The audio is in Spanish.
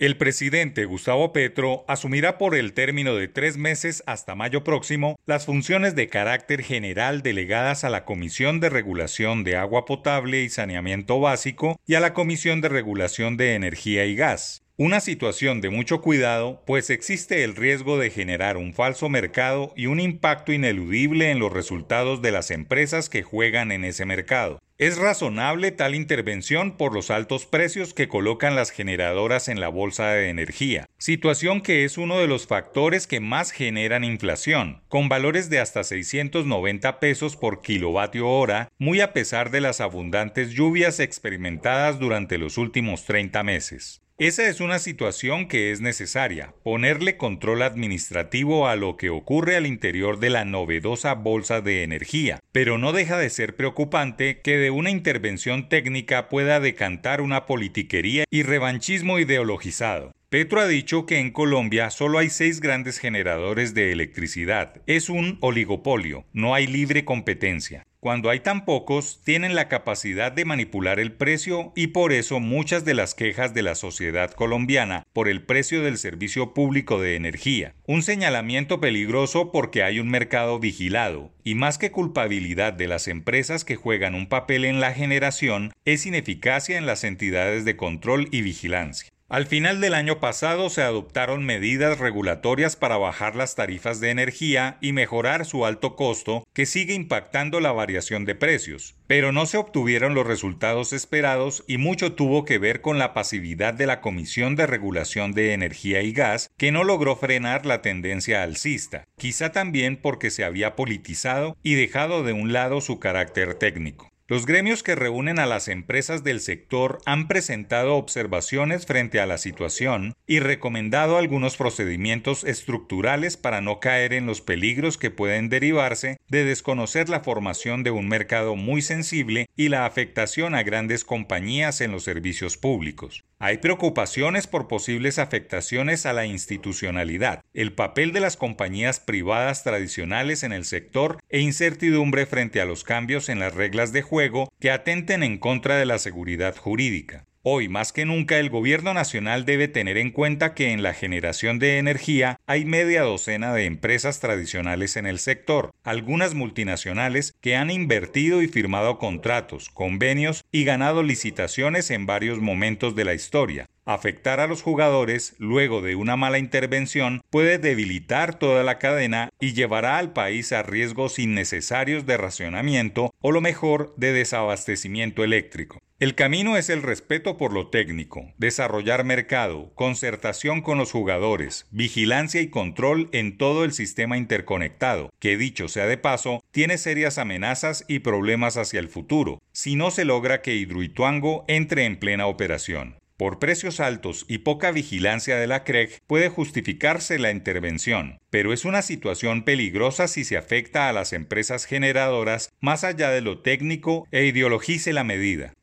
El presidente Gustavo Petro asumirá por el término de tres meses hasta mayo próximo las funciones de carácter general delegadas a la Comisión de Regulación de Agua Potable y Saneamiento Básico y a la Comisión de Regulación de Energía y Gas. Una situación de mucho cuidado, pues existe el riesgo de generar un falso mercado y un impacto ineludible en los resultados de las empresas que juegan en ese mercado. Es razonable tal intervención por los altos precios que colocan las generadoras en la bolsa de energía, situación que es uno de los factores que más generan inflación, con valores de hasta 690 pesos por kilovatio hora, muy a pesar de las abundantes lluvias experimentadas durante los últimos 30 meses. Esa es una situación que es necesaria, ponerle control administrativo a lo que ocurre al interior de la novedosa bolsa de energía, pero no deja de ser preocupante que de una intervención técnica pueda decantar una politiquería y revanchismo ideologizado. Petro ha dicho que en Colombia solo hay seis grandes generadores de electricidad. Es un oligopolio, no hay libre competencia. Cuando hay tan pocos, tienen la capacidad de manipular el precio y por eso muchas de las quejas de la sociedad colombiana por el precio del servicio público de energía. Un señalamiento peligroso porque hay un mercado vigilado y más que culpabilidad de las empresas que juegan un papel en la generación, es ineficacia en las entidades de control y vigilancia. Al final del año pasado se adoptaron medidas regulatorias para bajar las tarifas de energía y mejorar su alto costo que sigue impactando la variación de precios, pero no se obtuvieron los resultados esperados y mucho tuvo que ver con la pasividad de la Comisión de Regulación de Energía y Gas que no logró frenar la tendencia alcista, quizá también porque se había politizado y dejado de un lado su carácter técnico. Los gremios que reúnen a las empresas del sector han presentado observaciones frente a la situación y recomendado algunos procedimientos estructurales para no caer en los peligros que pueden derivarse de desconocer la formación de un mercado muy sensible y la afectación a grandes compañías en los servicios públicos. Hay preocupaciones por posibles afectaciones a la institucionalidad, el papel de las compañías privadas tradicionales en el sector e incertidumbre frente a los cambios en las reglas de juego que atenten en contra de la seguridad jurídica. Hoy más que nunca el gobierno nacional debe tener en cuenta que en la generación de energía hay media docena de empresas tradicionales en el sector, algunas multinacionales que han invertido y firmado contratos, convenios y ganado licitaciones en varios momentos de la historia, Afectar a los jugadores luego de una mala intervención puede debilitar toda la cadena y llevará al país a riesgos innecesarios de racionamiento o lo mejor de desabastecimiento eléctrico. El camino es el respeto por lo técnico, desarrollar mercado, concertación con los jugadores, vigilancia y control en todo el sistema interconectado, que dicho sea de paso, tiene serias amenazas y problemas hacia el futuro, si no se logra que Hidroituango entre en plena operación. Por precios altos y poca vigilancia de la CREG puede justificarse la intervención, pero es una situación peligrosa si se afecta a las empresas generadoras más allá de lo técnico e ideologice la medida.